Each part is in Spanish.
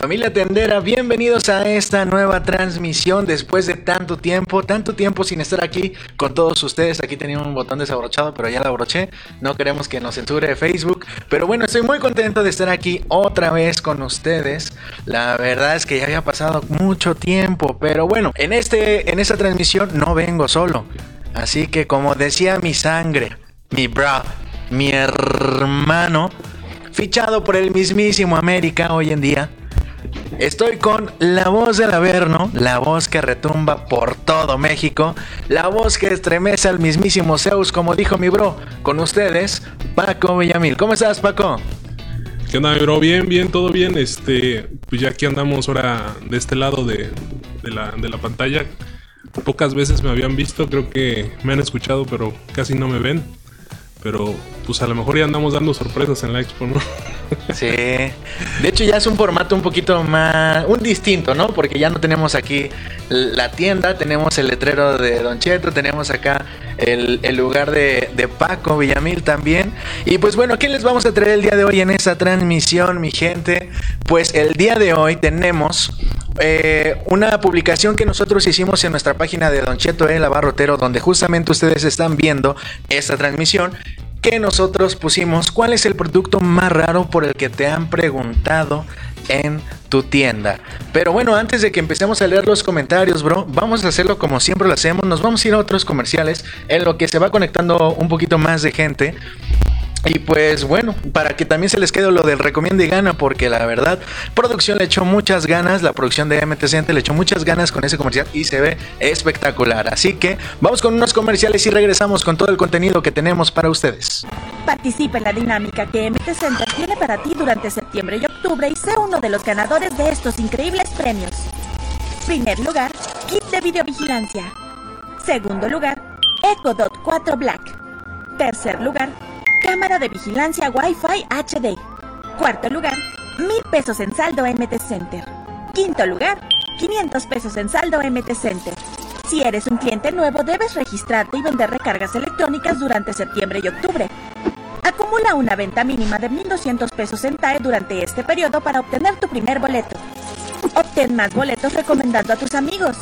Familia Tendera, bienvenidos a esta nueva transmisión después de tanto tiempo, tanto tiempo sin estar aquí con todos ustedes. Aquí tenía un botón desabrochado, pero ya lo abroché. No queremos que nos censure Facebook. Pero bueno, estoy muy contento de estar aquí otra vez con ustedes. La verdad es que ya había pasado mucho tiempo, pero bueno, en, este, en esta transmisión no vengo solo. Así que como decía mi sangre, mi bro, mi hermano, fichado por el mismísimo América hoy en día Estoy con la voz del Averno, la voz que retumba por todo México, la voz que estremece al mismísimo Zeus, como dijo mi bro. Con ustedes, Paco Villamil. ¿Cómo estás, Paco? ¿Qué onda, mi bro? Bien, bien, todo bien. Este, pues ya aquí andamos ahora de este lado de, la, de la pantalla. Pocas veces me habían visto, creo que me han escuchado, pero casi no me ven. Pero pues a lo mejor ya andamos dando sorpresas en la expo, ¿no? Sí. De hecho ya es un formato un poquito más, un distinto, ¿no? Porque ya no tenemos aquí la tienda, tenemos el letrero de Don Cheto, tenemos acá el, lugar de, de, Paco Villamil también. Y pues bueno, ¿qué les vamos a traer el día de hoy en esta transmisión, mi gente? Pues el día de hoy tenemos eh, una publicación que nosotros hicimos en nuestra página de Don Cheto El Abarrotero, donde justamente ustedes están viendo esta transmisión que nosotros pusimos cuál es el producto más raro por el que te han preguntado en tu tienda. Pero bueno, antes de que empecemos a leer los comentarios, bro, vamos a hacerlo como siempre lo hacemos. Nos vamos a ir a otros comerciales en lo que se va conectando un poquito más de gente. Y pues bueno, para que también se les quede lo del recomienda y gana, porque la verdad, producción le echó muchas ganas, la producción de MTC le echó muchas ganas con ese comercial y se ve espectacular. Así que vamos con unos comerciales y regresamos con todo el contenido que tenemos para ustedes. Participa en la dinámica que MT Center tiene para ti durante septiembre y octubre y sé uno de los ganadores de estos increíbles premios. Primer lugar, kit de videovigilancia. Segundo lugar, Echo Dot 4 Black. Tercer lugar, Cámara de vigilancia Wi-Fi HD. Cuarto lugar, mil pesos en saldo MT Center. Quinto lugar, 500 pesos en saldo MT Center. Si eres un cliente nuevo, debes registrarte y vender recargas electrónicas durante septiembre y octubre. Acumula una venta mínima de 1.200 pesos en TAE durante este periodo para obtener tu primer boleto. Obtén más boletos recomendando a tus amigos.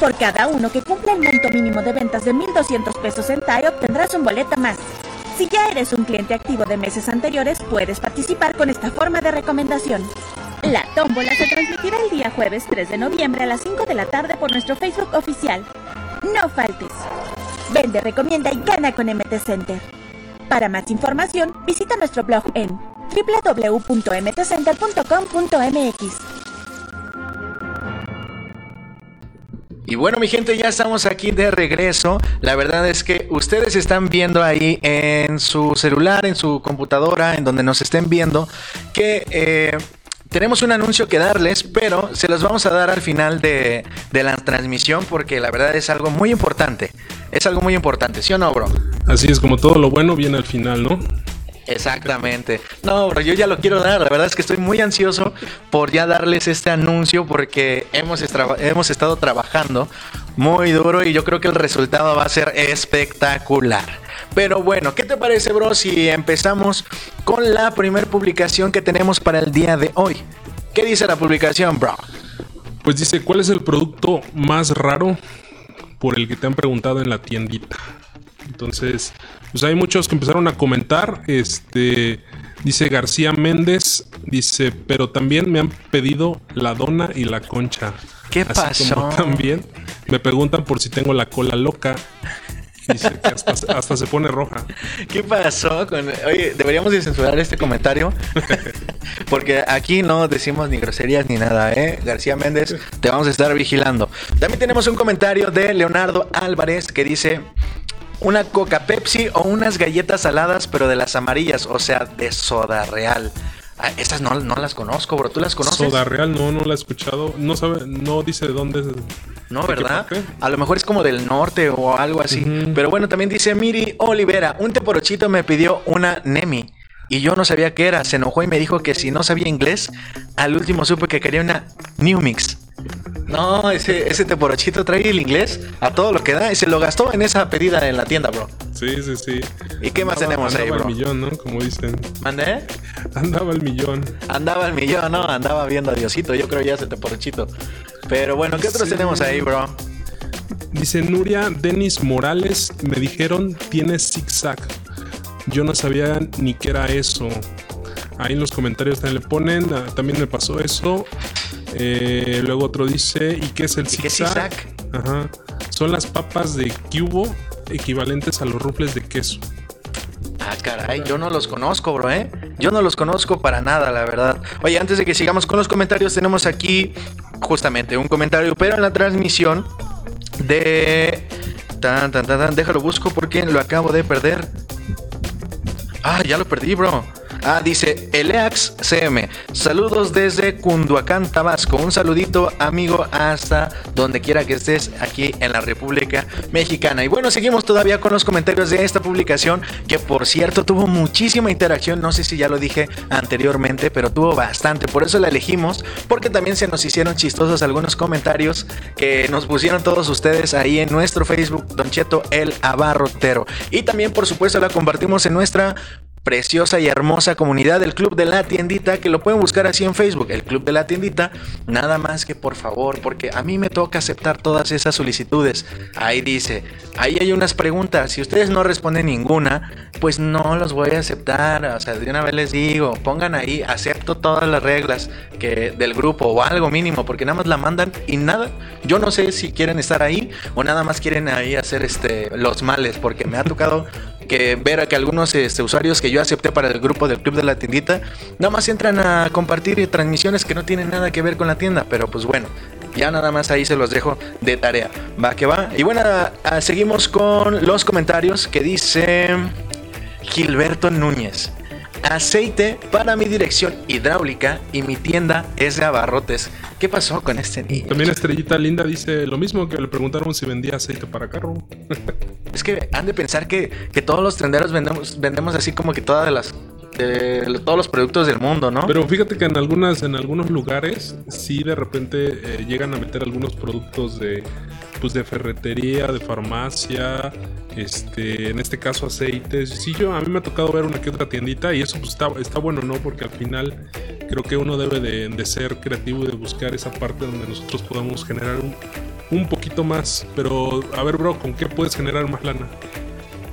Por cada uno que cumpla el monto mínimo de ventas de 1.200 pesos en TAE, obtendrás un boleto más. Si ya eres un cliente activo de meses anteriores, puedes participar con esta forma de recomendación. La tómbola se transmitirá el día jueves 3 de noviembre a las 5 de la tarde por nuestro Facebook oficial. No faltes. Vende, recomienda y gana con MT Center. Para más información, visita nuestro blog en www.mtcenter.com.mx. Y bueno, mi gente, ya estamos aquí de regreso. La verdad es que ustedes están viendo ahí en su celular, en su computadora, en donde nos estén viendo, que eh, tenemos un anuncio que darles, pero se los vamos a dar al final de, de, la transmisión porque la verdad es algo muy importante. Es algo muy importante, ¿sí o no, bro? Así es, como todo lo bueno viene al final, ¿no? Exactamente. No, pero yo ya lo quiero dar. La verdad es que estoy muy ansioso por ya darles este anuncio porque hemos, hemos estado trabajando muy duro y yo creo que el resultado va a ser espectacular. Pero bueno, ¿qué te parece, bro, si empezamos con la primera publicación que tenemos para el día de hoy? ¿Qué dice la publicación, bro? Pues dice, ¿cuál es el producto más raro por el que te han preguntado en la tiendita? Entonces, pues hay muchos que empezaron a comentar. Este dice García Méndez, dice, pero también me han pedido la dona y la concha. ¿Qué pasó? también me preguntan por si tengo la cola loca. Dice que hasta, se pone roja. ¿Qué pasó? Con... Oye, deberíamos de censurar este comentario. Porque aquí no decimos ni groserías ni nada, ¿eh? García Méndez, te vamos a estar vigilando. También tenemos un comentario de Leonardo Álvarez que dice: una Coca Pepsi o unas galletas saladas, pero de las amarillas, o sea, de soda real. Ah, estas no, no, las conozco, bro. ¿Tú las conoces? Soda real, no, no la he escuchado. No sabe, no dice de dónde es. No, ¿verdad? A lo mejor es como del norte o algo así. Pero bueno, también dice Miri Olivera, un teporochito me pidió una Nemi. Y yo no sabía qué era. Se enojó y me dijo que si no sabía inglés, al último supe que quería una New Mix. No, ese, ese teporochito trae el inglés a todo lo que da y se lo gastó en esa pedida en la tienda, bro. Sí, sí, sí. ¿Y qué más tenemos ahí, Andaba bro? al millón, ¿no? Como dicen. ¿Mandé? Andaba al millón. Andaba el millón, ¿no? Andaba viendo a Diosito, yo creo ya ese teporochito. Pero bueno, ¿qué otros Sí. tenemos ahí, bro? Dice Nuria Denis Morales, me dijeron tienes zigzag. Yo no sabía ni qué era eso. Ahí en los comentarios también le ponen, ah, también me pasó eso. Eh, luego otro dice, ¿y qué es el ¿Y qué es zigzag? zigzag? Ajá. Son las papas de cubo equivalentes a los rufles de queso. Ah, caray, yo no los conozco, bro, ¿eh? Yo no los conozco para nada, la verdad. Oye, antes de que sigamos con los comentarios, tenemos aquí justamente un comentario, pero en la transmisión de... Tan, tan, tan, tan, déjalo busco porque lo acabo de perder. Ah, ya lo perdí, bro. Ah, dice Eleax CM. Saludos desde Cunduacán, Tabasco. Un saludito, amigo, hasta donde quiera que estés aquí en la República Mexicana. Y bueno, seguimos todavía con los comentarios de esta publicación, que por cierto tuvo muchísima interacción. No sé si ya lo dije anteriormente, pero tuvo bastante. Por eso la elegimos, porque también se nos hicieron chistosos algunos comentarios que nos pusieron todos ustedes ahí en nuestro Facebook, Don Cheto el Abarrotero. Y también, por supuesto, la compartimos en nuestra preciosa y hermosa comunidad del Club de la Tiendita, que lo pueden buscar así en Facebook, el Club de la Tiendita. Nada más que por favor, porque a mí me toca aceptar todas esas solicitudes. Ahí dice, ahí hay unas preguntas. Si ustedes no responden ninguna, pues no los voy a aceptar. O sea, de una vez les digo, pongan ahí, acepto todas las reglas que del grupo o algo mínimo, porque nada más la mandan y nada. Yo no sé si quieren estar ahí o nada más quieren ahí hacer este los males, porque me ha tocado que ver a que algunos este, usuarios que yo acepté para el grupo del club de la tiendita, nada más entran a compartir transmisiones que no tienen nada que ver con la tienda, pero pues bueno, ya nada más ahí se los dejo de tarea. Va que va. Y bueno, a- seguimos con los comentarios que dice Gilberto Núñez. Aceite para mi dirección hidráulica y mi tienda es de abarrotes. ¿Qué pasó con este niño? También Estrellita Linda dice lo mismo que le preguntaron si vendía aceite para carro. Es que han de pensar que, que todos los tenderos vendemos, vendemos así como que todas las de todos los productos del mundo, ¿no? Pero fíjate que en algunas, en algunos lugares, sí de repente eh, llegan a meter algunos productos de pues de ferretería, de farmacia, este, en este caso aceites. Sí, yo a mí me ha tocado ver una que otra tiendita y eso pues está, está bueno, ¿no? Porque al final creo que uno debe de, de ser creativo y de buscar esa parte donde nosotros podamos generar un, un poquito más. Pero a ver, bro, ¿con qué puedes generar más lana?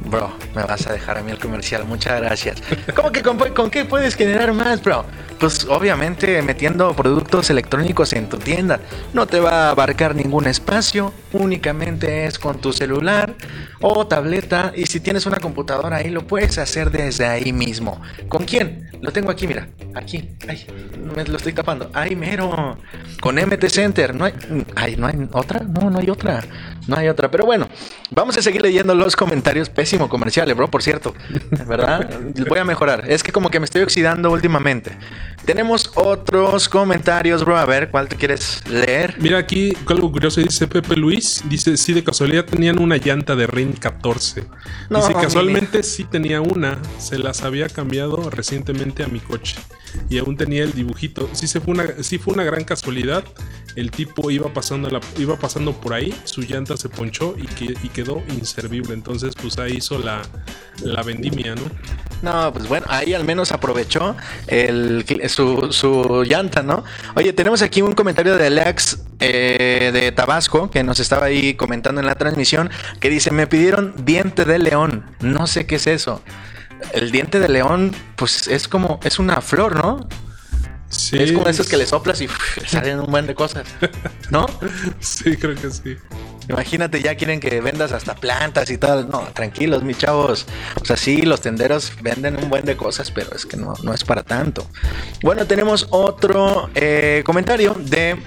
Bro, me vas a dejar a mí el comercial, muchas gracias. ¿Cómo que con, qué puedes generar más, bro? Pues obviamente metiendo productos electrónicos en tu tienda. No te va a abarcar ningún espacio, únicamente es con tu celular o tableta. Y si tienes una computadora ahí, lo puedes hacer desde ahí mismo. ¿Con quién? Lo tengo aquí, mira. Aquí. Ay, lo estoy tapando. Ay, mero. Con MT Center. No hay, ay, ¿no hay otra? No, no hay otra. No hay otra. Pero bueno, vamos a seguir leyendo los comentarios. Pésimo comercial, eh, bro, por cierto. ¿Verdad? Voy a mejorar. Es que como que me estoy oxidando últimamente. Tenemos otros comentarios, bro. A ver, ¿cuál te quieres leer? Mira aquí algo curioso, dice Pepe Luis, dice, sí, de casualidad tenían una llanta de RIN 14. No, dice, casualmente sí tenía una, se las había cambiado recientemente a mi coche. Y aún tenía el dibujito. Sí, se fue una, sí fue una gran casualidad. El tipo iba pasando, la, iba pasando por ahí, su llanta se ponchó y, que, y quedó inservible. Entonces, pues ahí hizo la, la vendimia, ¿no? No, pues bueno, ahí al menos aprovechó el, su, su llanta, ¿no? Oye, tenemos aquí un comentario de Alex eh, de Tabasco que nos estaba ahí comentando en la transmisión que dice, me pidieron diente de león, no sé qué es eso. El diente de león, pues es como, es una flor, ¿no? Sí, Es como esos que le soplas y salen un buen de cosas, ¿no? Sí, creo que sí. Imagínate, ya quieren que vendas hasta plantas y tal. No, tranquilos, mis chavos. O sea, sí, los tenderos venden un buen de cosas, pero es que no, no es para tanto. Bueno, tenemos otro eh, comentario de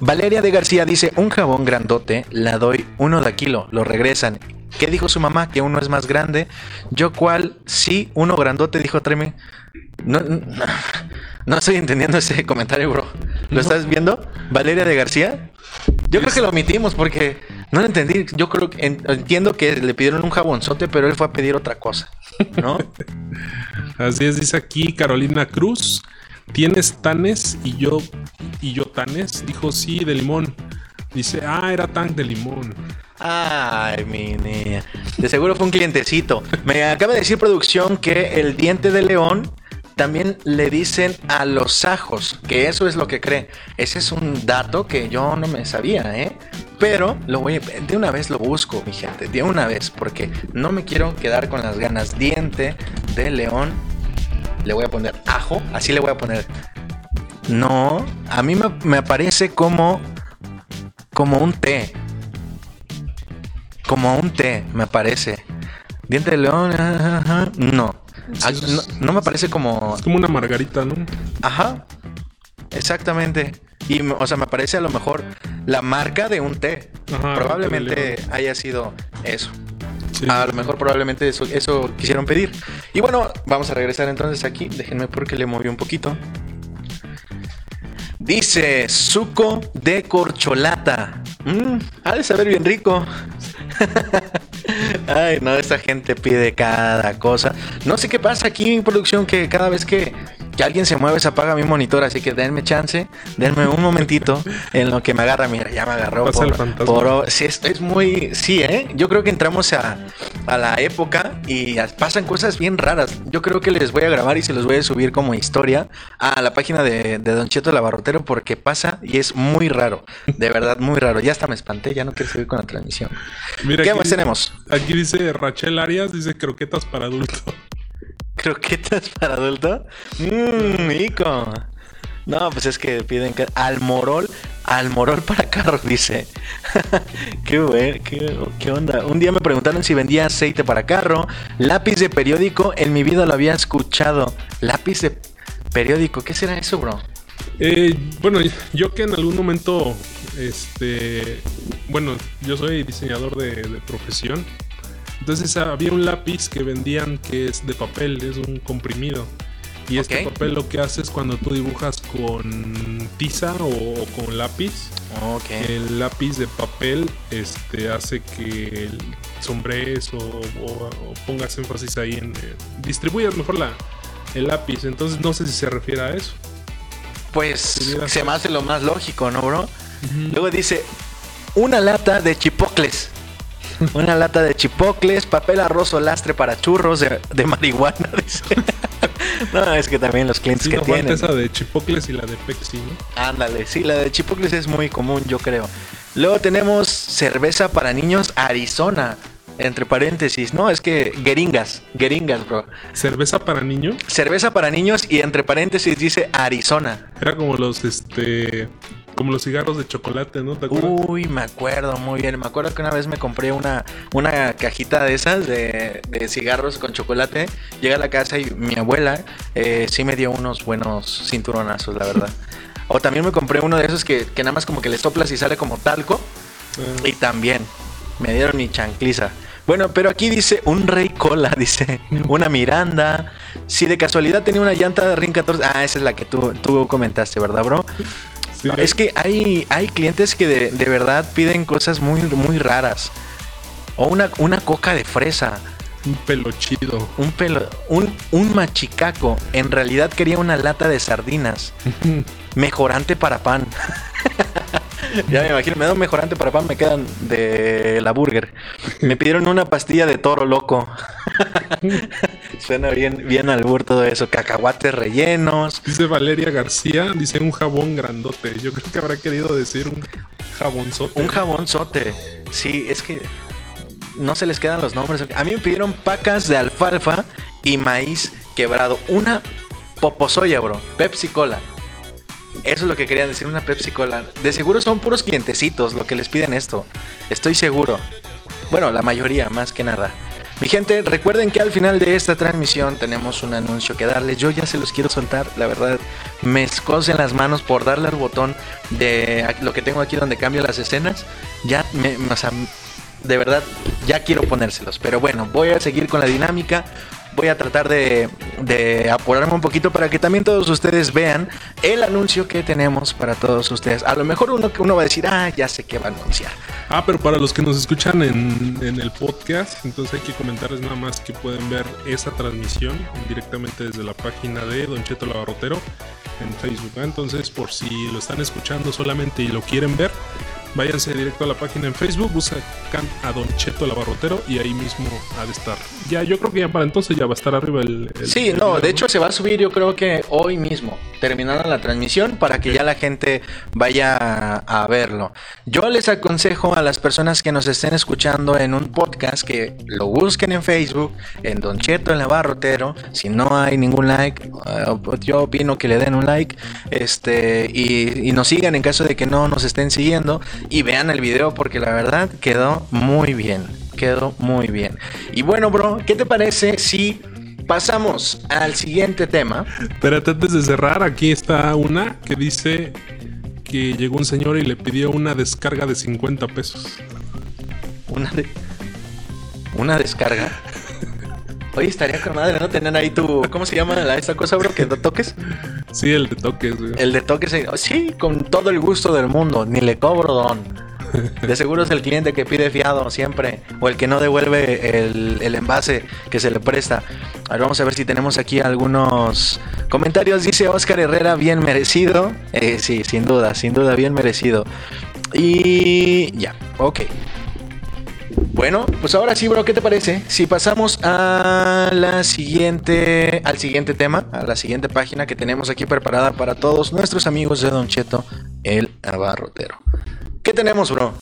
Valeria de García. Dice, un jabón grandote, la doy uno de kilo, lo regresan. ¿Qué dijo su mamá? Que uno es más grande. Yo cual, sí, uno grandote, dijo Treme. No, no, no estoy entendiendo ese comentario, bro. ¿Lo estás viendo? Valeria de García. Yo creo que lo omitimos porque no lo entendí. Yo creo que en- entiendo que le pidieron un jabonzote, pero él fue a pedir otra cosa, ¿no? Así es, dice aquí Carolina Cruz. ¿tienes tanes? Y yo, y yo tanes. Dijo, sí, de limón. Dice, ah, era tan de limón. Ay, mi niña. De seguro fue un clientecito. Me acaba de decir producción que el diente de león también le dicen a los ajos, que eso es lo que cree. Ese es un dato que yo no me sabía, ¿eh? Pero lo voy a- de una vez lo busco, mi gente, de una vez, porque no me quiero quedar con las ganas. Diente de león, le voy a poner ajo, así le voy a poner. No, a mí me, aparece como como un té. Como un té, me parece. Diente de león, no. Ah, no. me parece como Es como una margarita, ¿no? Ajá. Exactamente. Y, o sea, me parece a lo mejor la marca de un té. Ajá, probablemente haya sido eso. Sí. A lo mejor probablemente eso, eso quisieron pedir. Y bueno, vamos a regresar entonces aquí. Déjenme porque le moví un poquito. Dice suco de corcholata. Mm, ha de saber bien rico. Ay, no, esta gente pide cada cosa. No sé qué pasa aquí en producción que cada vez que, que alguien se mueve se apaga mi monitor, así que denme chance, denme un momentito en lo que me agarra. Mira, ya me agarró. Pasa el fantasma. por- sí, es, es muy, sí, ¿eh? Yo creo que entramos a, a la época y pasan cosas bien raras. Yo creo que les voy a grabar y se los voy a subir como historia a la página de, de Don Cheto Labarrotero porque pasa y es muy raro. De verdad, muy raro. Ya hasta me espanté, ya no quiero seguir con la transmisión. Mira, ¿Qué más dice- tenemos? Aquí dice Rachel Arias, dice croquetas para adultos. ¿Croquetas para adulto? Mmm. No, pues es que piden que... Almorol, almorol para carro, dice. qué, buen- qué, qué onda. Un día me preguntaron si vendía aceite para carro, lápiz de periódico, en mi vida lo había escuchado. Lápiz de periódico, ¿qué será eso, bro? Eh, bueno, yo que en algún momento, este, bueno, yo soy diseñador de profesión. Entonces había un lápiz que vendían que es de papel, es un comprimido. Y este papel lo que hace es cuando tú dibujas con tiza o, con lápiz, el lápiz de papel este, hace que sombrees o, o- o pongas énfasis ahí en... eh, distribuyas mejor la, el lápiz. Entonces no sé si se refiere a eso. Pues se me hace lo más lógico, ¿no, bro? Luego dice, una lata de chipocles. Una lata de chipocles, papel arroz o lastre para churros de, de marihuana, dice. no, es que también los clientes Sí, que no tienen. esa de Chipocles y la de Pepsi, ¿no? Ándale, sí, la de chipocles es muy común, yo creo. Luego tenemos cerveza para niños Arizona. Entre paréntesis, no, es que geringas, geringas, bro. Cerveza para niño. Cerveza para niños y entre paréntesis dice Arizona. Era como los, este, como los cigarros de chocolate, ¿no? ¿Te acuerdas? Uy, me acuerdo muy bien. Me acuerdo que una vez me compré una, una cajita de esas de, de cigarros con chocolate. Llegué a la casa y mi abuela eh, sí me dio unos buenos cinturonazos, la verdad. O también me compré uno de esos que, que nada más como que le soplas y sale como talco. Ah, Y también me dieron mi chancliza. Bueno, pero aquí dice un rey cola, dice una Miranda. Si de casualidad tenía una llanta de Ring 14. Ah, esa es la que tú, tú comentaste, ¿verdad, bro? Sí, es que hay, hay clientes que de, de verdad piden cosas muy, muy raras. O una, una coca de fresa. un pelo chido. Un pelo. Un, un machicaco. En realidad quería una lata de sardinas. Mejorante para pan. ya me imagino, me da un mejorante para pan, me quedan de la burger. Me pidieron una pastilla de toro loco. Suena bien, bien albur todo eso. Cacahuates rellenos. Dice Valeria García, dice un jabón grandote. Yo creo que habrá querido decir un jabonzote. Un jabón sote. Sí, es que no se les quedan los nombres. A mí me pidieron pacas de alfalfa y maíz quebrado. Una poposoya, bro. Pepsi Cola. Eso es lo que querían decir, una Pepsi Cola. De seguro son puros clientecitos lo que les piden esto. Estoy seguro. Bueno, la mayoría, más que nada. Mi gente, recuerden que al final de esta transmisión tenemos un anuncio que darles. Yo ya se los quiero soltar, la verdad. Me escocen las manos por darle al botón de lo que tengo aquí donde cambio las escenas. Ya me, o sea, de verdad, ya quiero ponérselos. Pero bueno, voy a seguir con la dinámica. Voy a tratar de, de apurarme un poquito para que también todos ustedes vean el anuncio que tenemos para todos ustedes. A lo mejor uno, uno va a decir, ah, ya sé qué va a anunciar. Ah, pero para los que nos escuchan en, en el podcast, entonces hay que comentarles nada más que pueden ver esa transmisión directamente desde la página de Don Cheto Labarrotero. en Facebook. ¿eh? Entonces, por si lo están escuchando solamente y lo quieren ver, váyanse directo a la página en Facebook, buscan a Don Cheto el Abarrotero y ahí mismo ha de estar. Ya, yo creo que ya para entonces ya va a estar arriba el. el- Sí, el no, de hecho se va a subir yo creo que hoy mismo, terminando la transmisión, para que ya la gente vaya a, verlo. Yo les aconsejo a las personas que nos estén escuchando en un podcast que lo busquen en Facebook, en Don Cheto, el Abarrotero. Si no hay ningún like, eh, yo opino que le den un like este y, y nos sigan en caso de que no nos estén siguiendo y vean el video porque la verdad quedó muy bien. Quedó muy bien. Y bueno, bro, ¿qué te parece si pasamos al siguiente tema? Espérate, antes de cerrar, aquí está una que dice que llegó un señor y le pidió una descarga de 50 pesos. Una de una descarga. Oye, estaría con madre, ¿no? Tener ahí tu. ¿Cómo se llama la, esta cosa, bro? Que no toques. Sí, el de toques, güey. El de toques. eh, Sí, con todo el gusto del mundo. Ni le cobro, don. De seguro es el cliente que pide fiado siempre. O el que no devuelve el, el envase que se le presta. A ver, vamos a ver si tenemos aquí algunos comentarios. Dice Oscar Herrera, bien merecido. Eh, sí, sin duda, sin duda, bien merecido. Y ya, ok. Bueno, pues ahora sí, bro, ¿qué te parece? Si pasamos a la siguiente, al siguiente tema, a la siguiente página que tenemos aquí preparada para todos nuestros amigos de Don Cheto, el abarrotero. ¿Qué tenemos, bro?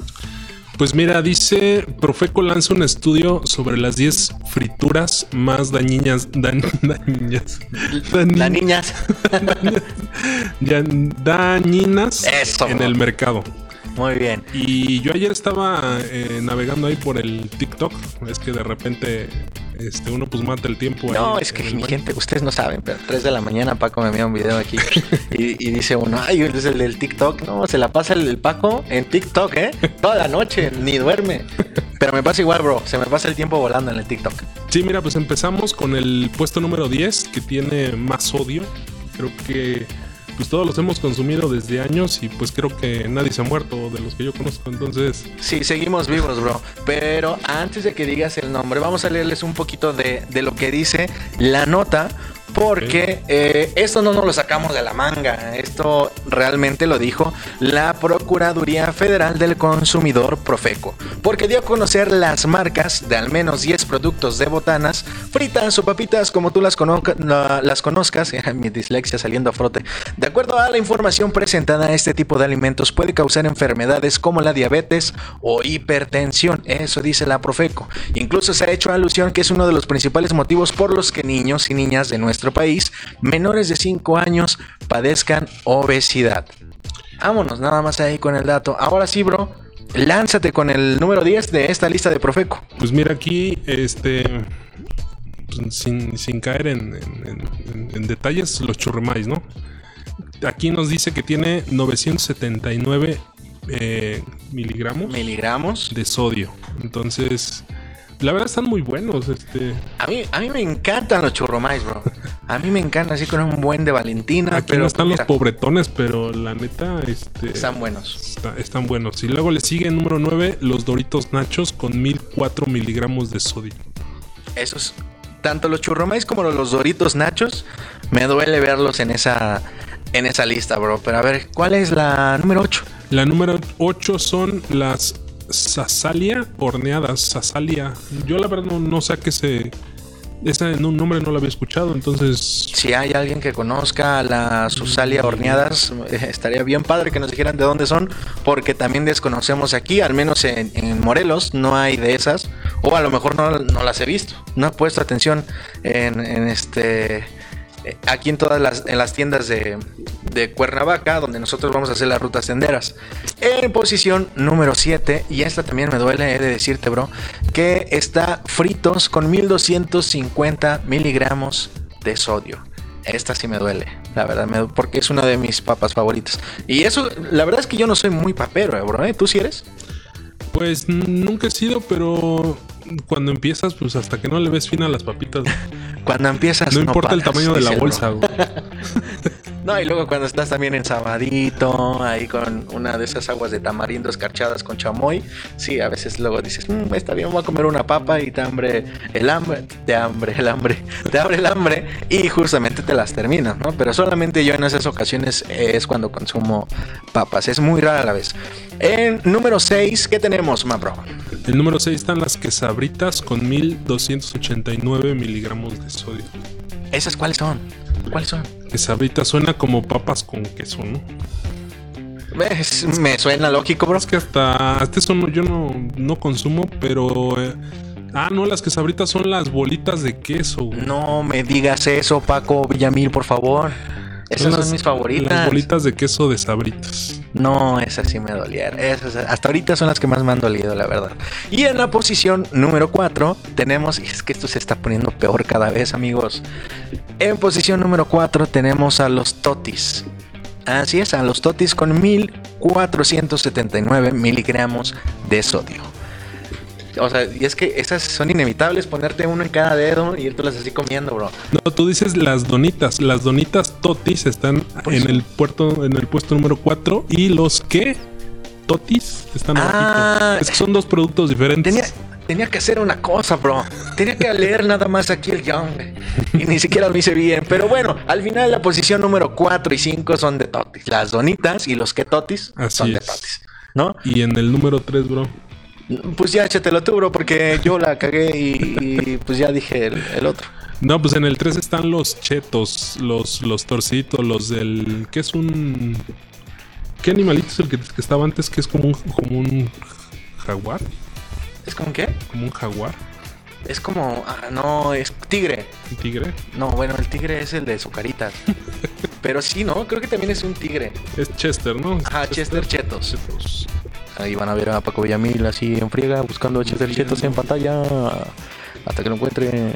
Pues mira, dice Profeco lanza un estudio sobre las 10 frituras más dañinas. dan- dañinas. dañinas Eso, en bro. el mercado. Muy bien. Y yo ayer estaba eh, navegando ahí por el TikTok. Es que de repente este, uno pues mata el tiempo. No, ahí es que mi gente, ustedes no saben, pero 3 de la mañana Paco me envía un video aquí y, y dice uno, ay, es el del TikTok. No, se la pasa el, el Paco en TikTok, ¿eh? Toda la noche, ni duerme. Pero me pasa igual, bro. Se me pasa el tiempo volando en el TikTok. Sí, mira, pues empezamos con el puesto número 10, que tiene más odio. Creo que pues todos los hemos consumido desde años y pues creo que nadie se ha muerto de los que yo conozco. Entonces, Sí, seguimos vivos, bro. Pero antes de que digas el nombre, vamos a leerles un poquito de, de lo que dice la nota. Porque eh, esto no nos lo sacamos de la manga. Esto realmente lo dijo la Procuraduría Federal del Consumidor Profeco. Porque dio a conocer las marcas de al menos 10 productos de botanas, fritas o papitas como tú las, cono- la- las conozcas. Mi dislexia saliendo a frote. De acuerdo a la información presentada, este tipo de alimentos puede causar enfermedades como la diabetes o hipertensión. Eso dice la Profeco. Incluso se ha hecho alusión que es uno de los principales motivos por los que niños y niñas de nuestro país menores de 5 años padezcan obesidad. Vámonos nada más ahí con el dato. Ahora sí, bro, lánzate con el número 10 de esta lista de Profeco. pues mira aquí, este, pues, sin, sin caer en, en- en- en detalles, los churrumais, ¿no? Aquí nos dice que tiene 979 eh, miligramos Miligramos. de sodio. Entonces, la verdad están muy buenos. Este, A mí, a mí me encantan los churromais, bro. A mí me encanta así con un buen de Valentina. aquí pero no están mira, los pobretones, pero la neta, este, Están buenos. está- están buenos. Y luego le sigue en número 9 los Doritos Nachos con 1004 miligramos de sodio. Esos, tanto los churromais como los doritos nachos, me duele verlos en esa, en esa lista, bro. Pero a ver, ¿cuál es la número 8? La número 8 son las Sasalia horneadas. Sasalia. Yo la verdad no, no sé a qué se... Ese no- nombre no lo había escuchado, entonces... Si hay alguien que conozca las Susalia horneadas, eh, estaría bien padre que nos dijeran de dónde son, porque también desconocemos aquí, al menos en, en Morelos, no hay de esas, o a lo mejor no, no las he visto, no he puesto atención en, en este aquí en todas las, en las tiendas de, de Cuernavaca, donde nosotros vamos a hacer las rutas tenderas. En posición número 7, y esta también me duele, he de decirte, bro, que está fritos con 1250 miligramos de sodio. Esta sí me duele, la verdad, porque es una de mis papas favoritas. Y eso, la verdad es que yo no soy muy papero, eh, bro, ¿eh? ¿Tú sí eres? Pues nunca he sido, pero cuando empiezas, pues hasta que no le ves fin a las papitas, Cuando empiezas... no importa el tamaño de la bolsa. güey. No, y luego cuando estás también en sabadito, ahí con una de esas aguas de tamarindo escarchadas con chamoy, sí, a veces luego dices, mmm, está bien, voy a comer una papa y te hambre el hambre, te hambre el hambre, te abre el hambre y justamente te las terminas, ¿no? Pero solamente yo en esas ocasiones es cuando consumo papas, es muy rara la vez. En número 6, ¿qué tenemos, Mabro? El número 6 están las quesabritas con 1289 miligramos de sodio. ¿Esas cuáles son? ¿Cuáles son? Quesabritas suena como papas con queso, ¿no? Es- me suena lógico, bro. Es que hasta, hasta eso no- yo no, no consumo, pero... eh, ah, no, las quesabritas son las bolitas de queso. güey. No me digas eso, Paco Villamil, por favor. Esas son las- mis favoritas. Las bolitas de queso de sabritas. No, esas sí me dolieron. Esas, hasta ahorita son las que más me han dolido, la verdad. Y en la posición número 4 tenemos, es que esto se está poniendo peor cada vez, amigos. En posición número 4 tenemos a los totis. Así es, a los totis con 1479 miligramos de sodio. O sea, y es que esas son inevitables, ponerte uno en cada dedo y irtelas así comiendo, bro. No, tú dices las donitas. Las donitas totis están en el puerto, en el puesto número 4 y los que totis están Ah. Es que son dos productos diferentes. Tenía, tenía que hacer una cosa, bro. Tenía que leer nada más aquí el Young. Y ni siquiera lo hice bien. Pero bueno, al final la posición número 4 y 5 son de Totis. Las donitas y los que Totis Así son de es. Totis. ¿No? Y en el número 3, bro. Pues ya échatelo tú, bro, porque yo la cagué y, y, pues ya dije el, el otro. No, pues en el 3 están los chetos, los, los torcitos, los del. ¿Qué es un. ¿Qué animalito es el que, que estaba antes? Que es como un, como un jaguar. ¿Es como qué? Como un jaguar. Es como. Ah, no, es tigre. Un tigre. No, bueno, el tigre es el de Zucaritas. Pero sí, ¿no? Creo que también es un tigre. Es Chester, ¿no? Ajá, Chester Chetos. Chetos. Ahí van a ver a Paco Villamil así en friega buscando Chester Chetos en pantalla hasta que lo encuentre.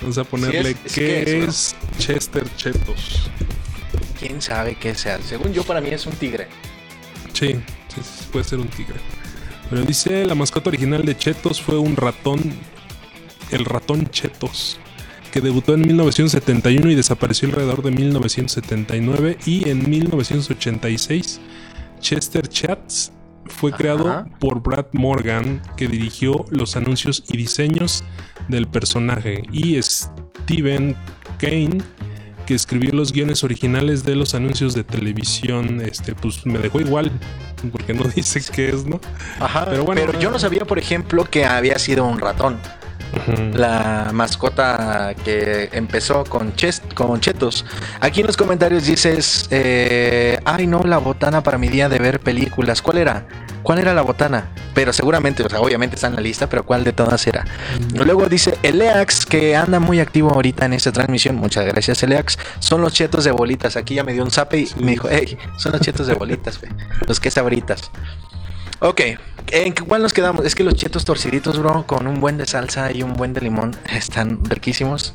Vamos a ponerle es- es qué que es, es Chester Chetos. ¿Quién sabe qué sea? Según yo, para mí es un tigre. Sí, sí, sí, puede ser un tigre. Pero dice, la mascota original de Chetos fue un ratón, el ratón Chetos, que debutó en 1971 y desapareció alrededor de 1979 y en 1986 Chester Chats fue Ajá. creado por Brad Morgan, que dirigió los anuncios y diseños del personaje, y Steven Kane, que escribió los guiones originales de los anuncios de televisión, este, pues me dejó igual, porque no dice qué es, ¿no? Ajá, Pero bueno, pero yo no sabía, por ejemplo, que había sido un ratón. La mascota que empezó con, ches- con chetos. Aquí en los comentarios dices, eh, ay no, la botana para mi día de ver películas. ¿Cuál era? ¿Cuál era la botana? Pero seguramente, o sea, obviamente está en la lista, pero ¿cuál de todas era? Luego dice Eleax, que anda muy activo ahorita en esta transmisión. Muchas gracias, Eleax. Son los chetos de bolitas. Aquí ya me dio un zape y me dijo, hey, son los chetos de bolitas. Los que sabritas. Ok, ¿en qué- cuál nos quedamos? Es que los chetos torciditos, bro, con un buen de salsa y un buen de limón, están riquísimos.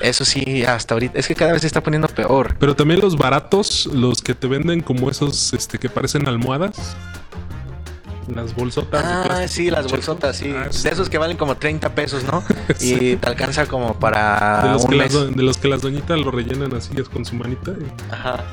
Eso sí, hasta ahorita. Es que cada vez se está poniendo peor. Pero también los baratos, los que te venden como esos este, que parecen almohadas. Las bolsotas. Ah, plástico. sí, las bolsotas, sí. Ah, De esos que valen como 30 pesos, ¿no? Y Sí. te alcanza como para de, los un que mes. las, de los que las doñitas lo rellenan así es con su manita. y- Ajá.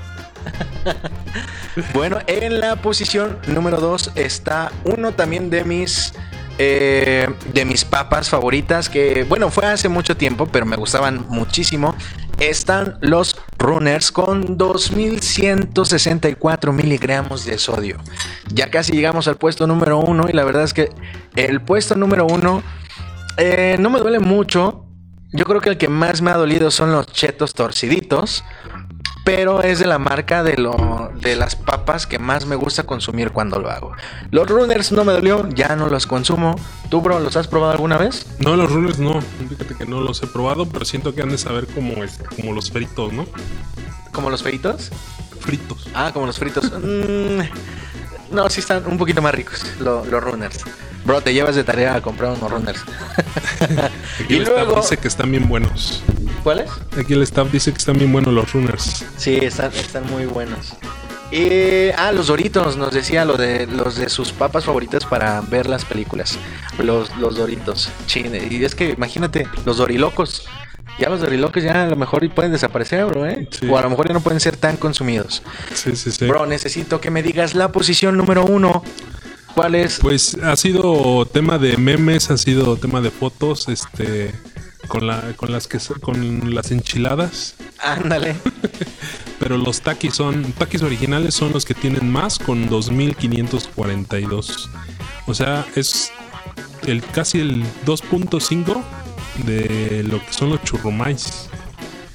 Bueno, en la posición número 2 está uno también de mis eh, de mis papas favoritas que bueno fue hace mucho tiempo pero me gustaban muchísimo. Están los runners con 2164 miligramos de sodio. Ya casi llegamos al puesto número 1 y la verdad es que el puesto número 1 eh, no me duele mucho. Yo creo que el que más me ha dolido son los chetos torciditos pero es de la marca de, lo, de las papas que más me gusta consumir cuando lo hago. Los runners no me dolió, ya no los consumo. ¿Tú, bro, los has probado alguna vez? No, los runners no. Fíjate que no los he probado, pero siento que han de saber como, este, como los fritos, ¿no? ¿Como los feitos? Fritos. Ah, como los fritos. Mm, no, sí están un poquito más ricos lo- los runners. Bro, te llevas de tarea a comprar unos runners. Aquí y el staff luego, dice que están bien buenos. ¿cuáles? Aquí el staff dice que están bien buenos los runners. Sí, están, están muy buenos. Y, ah, los Doritos, nos decía lo de los de sus papas favoritas para ver las películas. Los, los Doritos. Chin, y es que imagínate, los Dorilocos. Ya los dorilocos ya a lo mejor pueden desaparecer, bro, ¿eh? Sí. O a lo mejor ya no pueden ser tan consumidos. Sí, sí, sí. Bro, necesito que me digas la posición número uno. ¿Cuál es? Pues ha sido tema de memes, ha sido tema de fotos, este, con la, con las que, con las enchiladas. Ándale. Pero los taquis son, taquis originales son los que tienen más con 2.542. O sea, es el casi el 2.5 de lo que son los churrumais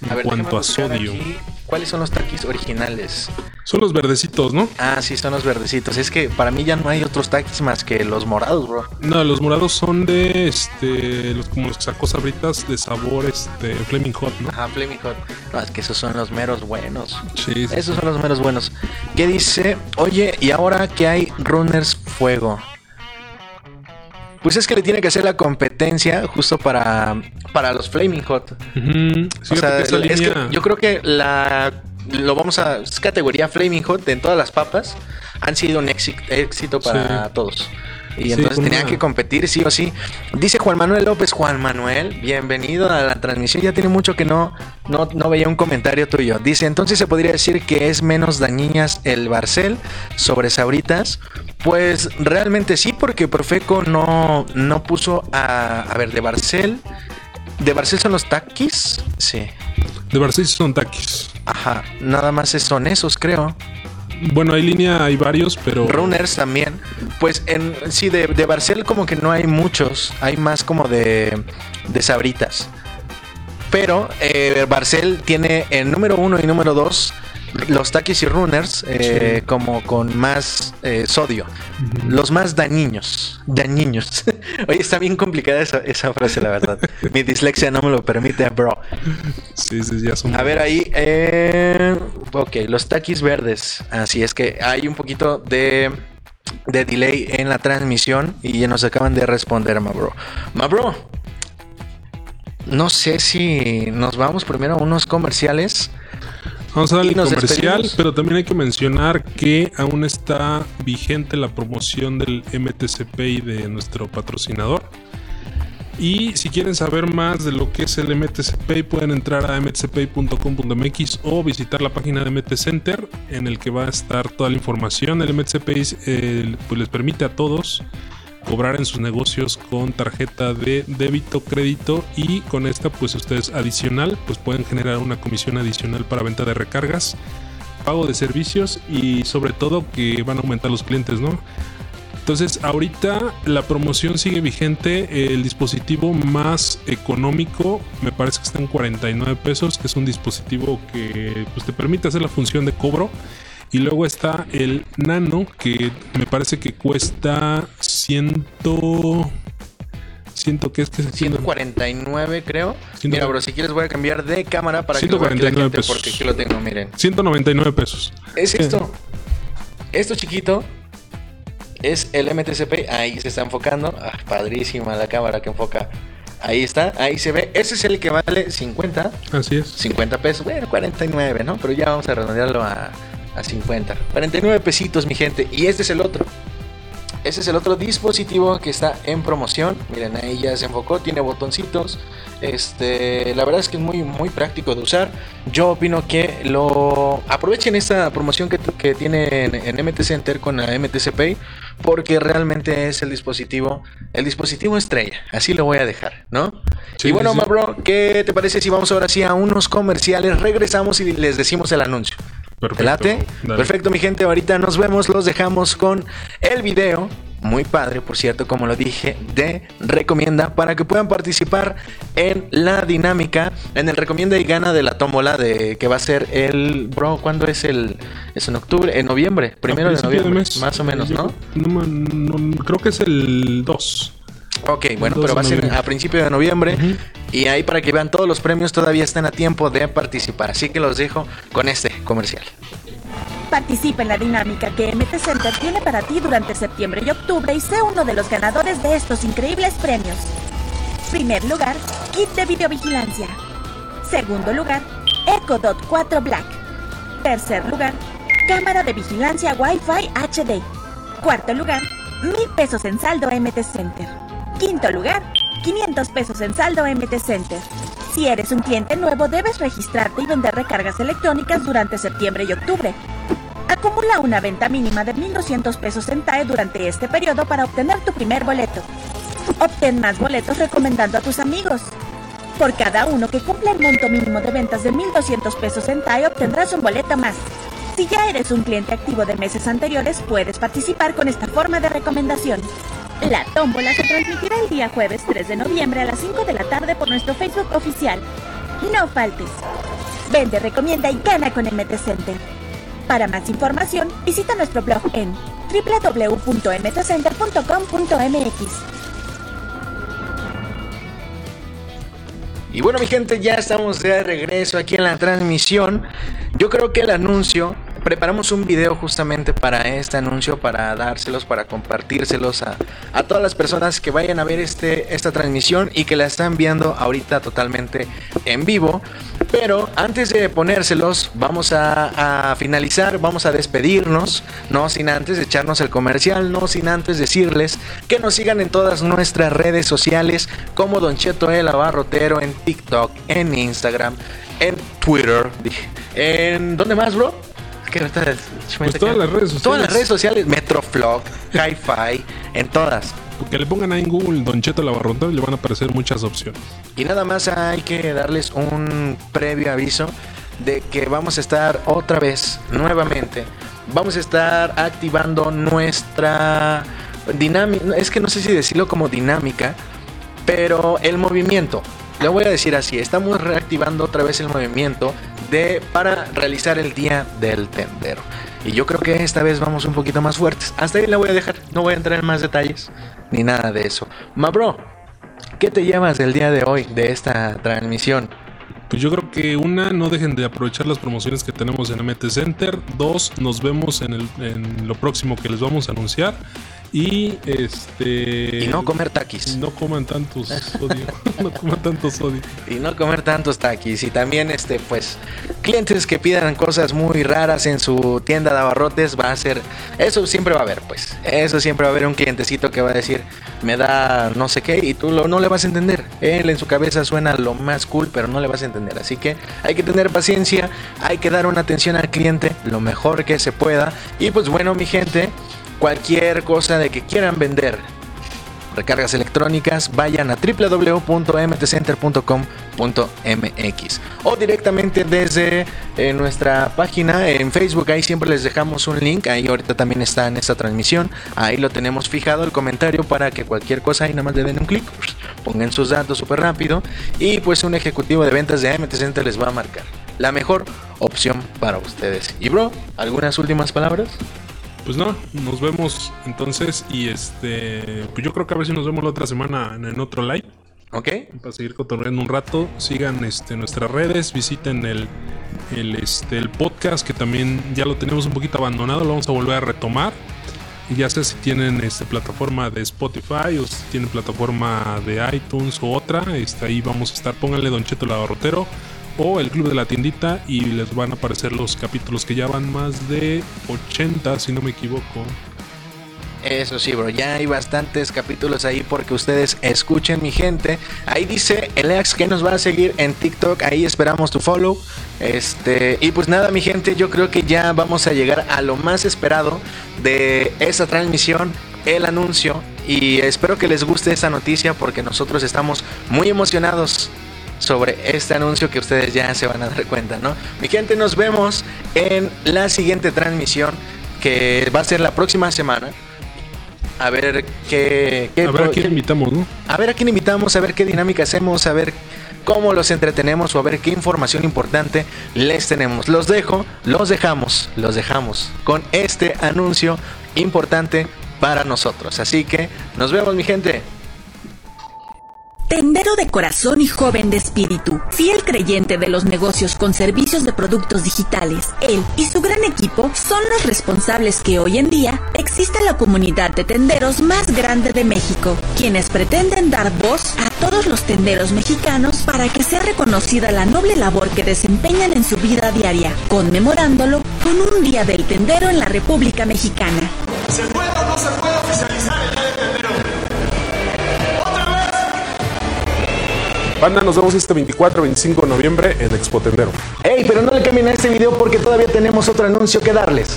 en A ver, cuanto a sodio. aquí ¿Cuáles son los taquis originales? Son los verdecitos, ¿no? Ah, sí, son los verdecitos. Es que para mí ya no hay otros taquis más que los morados, bro. No, los morados son de este, los como los que sacó Sabritas de sabor este Flaming Hot, ¿no? Ajá, Flaming Hot. No, es que esos son los meros buenos. Sí, sí. Esos son los meros buenos. ¿Qué dice? Oye, ¿y ahora que hay Runners Fuego? Pues es que le tiene que hacer la competencia justo para, para los Flaming Hot. O sea, que es que yo creo que la lo vamos a es categoría Flaming Hot en todas las papas han sido un éxi- éxito para Sí. todos. Y Sí, entonces tenían una- que competir sí o sí. Dice Juan Manuel López, Juan Manuel, bienvenido a la transmisión. Ya tiene mucho que no, no, no veía un comentario tuyo. Dice, entonces se podría decir que es menos dañinas el Barcel sobre Sabritas. Pues realmente sí, porque Profeco no, no puso a... A ver, de Barcel... ¿De Barcel son los taquis? Sí. de Barcel son taquis. Ajá, nada más son esos, creo. Bueno, hay línea, hay varios, pero Runners también. Pues en sí, de, de Barcel como que no hay muchos. Hay más como de, de sabritas. Pero eh, Barcel tiene en número uno y número dos los taquis y runners eh, Sí. como con más eh, sodio. Los más dañinos. Dañinos. Oye, está bien complicada esa, esa frase, la verdad. Mi dislexia no me lo permite, bro. sí, sí, ya son. A ver ahí, eh, ok, los taquis verdes. Así es que hay un poquito de, de delay en la transmisión y ya nos acaban de responder, Mabro. Mabro, no sé si nos vamos primero a unos comerciales. Vamos a darle comercial, despedimos. pero también hay que mencionar que aún está vigente la promoción del MTCPI de nuestro patrocinador. Y si quieren saber más de lo que es el MTCPI, pueden entrar a mtcpi.com.mx o visitar la página de MT Center, en el que va a estar toda la información. El MTCPI eh, pues les permite a todos cobrar en sus negocios con tarjeta de débito, crédito y con esta pues ustedes adicional pues pueden generar una comisión adicional para venta de recargas, pago de servicios y sobre todo que van a aumentar los clientes, ¿no? Entonces ahorita la promoción sigue vigente, el dispositivo más económico me parece que está en 49 pesos, que es un dispositivo que pues, te permite hacer la función de cobro. Y luego está el Nano, que me parece que cuesta ciento... Ciento, ¿qué es que es? 149 creo. Mira, bro, si quieres voy a cambiar de cámara para que lo vea aquí la 149 gente, pesos. porque aquí lo tengo, miren. 199 pesos. Es esto. Esto chiquito es el MTCP. Ahí se está enfocando. Ah, padrísima la cámara que enfoca. Ahí está, ahí se ve. Ese es el que vale 50. Así es. 50 pesos. Bueno, 49, ¿no? Pero ya vamos a redondearlo a, a 50. 49 pesitos, mi gente. Y este es el otro. Ese es el otro dispositivo que está en promoción. Miren, ahí ya se enfocó, tiene botoncitos. Este, la verdad es que es muy, muy práctico de usar. Yo opino que lo aprovechen esta promoción que, que tiene en, MT Center con la MTC Pay, porque realmente es el dispositivo, el dispositivo estrella. Así lo voy a dejar, ¿no? Sí, y bueno, sí, sí. Mabro, ¿qué te parece si vamos ahora sí a unos comerciales? Regresamos y les decimos el anuncio. ¿Te Perfecto. late? Dale. Perfecto, mi gente. Ahorita nos vemos. Los dejamos con el video. Muy padre, por cierto, como lo dije, de Recomienda para que puedan participar en la dinámica, en el Recomienda y Gana de la tómbola de que va a ser el. Bro, ¿cuándo es el.? Es en octubre, en noviembre, primero de noviembre, mes. más o menos, Yo- ¿no? no- creo que es el 2. Ok, bueno, 2 pero va a ser a principio de noviembre. Y ahí para que vean todos los premios, todavía están a tiempo de participar. Así que los dejo con este comercial. Participa en la dinámica que MT Center tiene para ti durante septiembre y octubre y sé uno de los ganadores de estos increíbles premios. Primer lugar, kit de videovigilancia. Segundo lugar, Echo Dot 4 Black. Tercer lugar, cámara de vigilancia Wi-Fi HD. Cuarto lugar, mil pesos en saldo MT Center. Quinto lugar, 500 pesos en saldo MT Center. Si eres un cliente nuevo, debes registrarte y vender recargas electrónicas durante septiembre y octubre. Acumula una venta mínima de 1.200 pesos en TAE durante este periodo para obtener tu primer boleto. Obtén más boletos recomendando a tus amigos. Por cada uno que cumpla el monto mínimo de ventas de 1.200 pesos en TAE, obtendrás un boleto más. Si ya eres un cliente activo de meses anteriores, puedes participar con esta forma de recomendación. La tómbola se transmitirá el día jueves 3 de noviembre a las 5 de la tarde por nuestro Facebook oficial. No faltes. Vende, recomienda y gana con el Metecenter. Para más información, visita nuestro blog en www.mtcenter.com.mx. Y bueno, mi gente, ya estamos de regreso aquí en la transmisión. Yo creo que el anuncio preparamos un video justamente para este anuncio, para dárselos, para compartírselos a, a, todas las personas que vayan a ver este, esta transmisión y que la están viendo ahorita totalmente en vivo. Pero antes de ponérselos, vamos a, a finalizar, vamos a despedirnos, no sin antes echarnos el comercial, no sin antes decirles que nos sigan en todas nuestras redes sociales como Don Cheto El Abarrotero en TikTok, en Instagram, en Twitter, en ¿dónde más, bro? Pues todas las redes sociales. Todas las redes sociales, Metroflog, Hi-Fi, en todas. Que le pongan ahí en Google Don Cheto Lavarrontero y le van a aparecer muchas opciones. Y nada más hay que darles un previo aviso de que vamos a estar otra vez, nuevamente, vamos a estar activando nuestra dinámica, es que no sé si decirlo como dinámica, pero el movimiento. Le voy a decir así, estamos reactivando otra vez el movimiento de para realizar el día del tendero. Y yo creo que esta vez vamos un poquito más fuertes. Hasta ahí la voy a dejar, no voy a entrar en más detalles ni nada de eso. Ma bro, ¿qué te llevas del día de hoy de esta transmisión? Pues yo creo que una, no dejen de aprovechar las promociones que tenemos en MT Center. Dos, nos vemos en lo próximo que les vamos a anunciar. Y este. Y no comer taquis. No coman tantos sodio. no coman tantos sodio. Y no comer tantos taquis. Y también, este, pues, clientes que pidan cosas muy raras en su tienda de abarrotes, va a ser. Eso siempre va a haber, pues. Eso siempre va a haber un clientecito que va a decir, me da no sé qué, y tú lo, no le vas a entender. Él en su cabeza suena lo más cool, pero no le vas a entender. Así que hay que tener paciencia, hay que dar una atención al cliente lo mejor que se pueda. Y pues bueno, mi gente cualquier cosa de que quieran vender recargas electrónicas, vayan a www.mtcenter.com.mx o directamente desde eh, nuestra página en Facebook. Ahí siempre les dejamos un link. Ahí ahorita también está en esta transmisión. Ahí lo tenemos fijado el comentario para que cualquier cosa ahí nada más le den un clic, pongan sus datos súper rápido y pues un ejecutivo de ventas de MT Center les va a marcar la mejor opción para ustedes. Y bro, ¿algunas últimas palabras? Pues no, nos vemos entonces y este, pues yo creo que a ver si nos vemos la otra semana en otro live. Ok. Para seguir cotorreando un rato, sigan este, nuestras redes, visiten el, el, este, el podcast que también ya lo tenemos un poquito abandonado, lo vamos a volver a retomar. Y ya sé si tienen este, plataforma de Spotify o si tienen plataforma de iTunes o otra, este, ahí vamos a estar. Pónganle Don Cheto Lavarrotero o el Club de la Tiendita y les van a aparecer los capítulos que ya van más de 80, si no me equivoco. Eso sí, bro, ya hay bastantes capítulos ahí porque ustedes escuchen, mi gente. Ahí dice el ex que nos va a seguir en TikTok, ahí esperamos tu follow. Este, y pues nada, mi gente, yo creo que ya vamos a llegar a lo más esperado de esta transmisión, el anuncio. Y espero que les guste esta noticia porque nosotros estamos muy emocionados sobre este anuncio que ustedes ya se van a dar cuenta, ¿no? Mi gente, nos vemos en la siguiente transmisión que va a ser la próxima semana. A ver qué... qué a ver a quién invitamos, ¿no? A ver a quién invitamos, a ver qué dinámica hacemos, a ver cómo los entretenemos o a ver qué información importante les tenemos. Los dejo, los dejamos, los dejamos con este anuncio importante para nosotros. Así que nos vemos mi gente. Tendero de corazón y joven de espíritu, fiel creyente de los negocios con servicios de productos digitales, él y su gran equipo son los responsables que hoy en día existe la comunidad de tenderos más grande de México, quienes pretenden dar voz a todos los tenderos mexicanos para que sea reconocida la noble labor que desempeñan en su vida diaria, conmemorándolo con un Día del Tendero en la República Mexicana. ¿Se puede o no se puede oficializar Banda, nos vemos este 24 25 de noviembre en Expo Tendero. Ey, pero no le cambien a este video porque todavía tenemos otro anuncio que darles.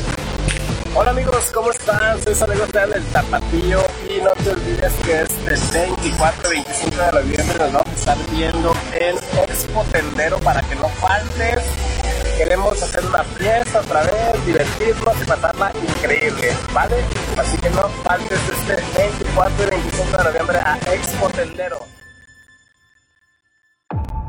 Hola amigos, ¿cómo están? Soy Alejo del Tapatío y no te olvides que este 24 25 de noviembre nos vamos a estar viendo en Expo Tendero para que no faltes. Queremos hacer una fiesta otra vez, divertirnos y pasarla increíble, ¿vale? Así que no faltes este 24 y 25 de noviembre a Expo Tendero. you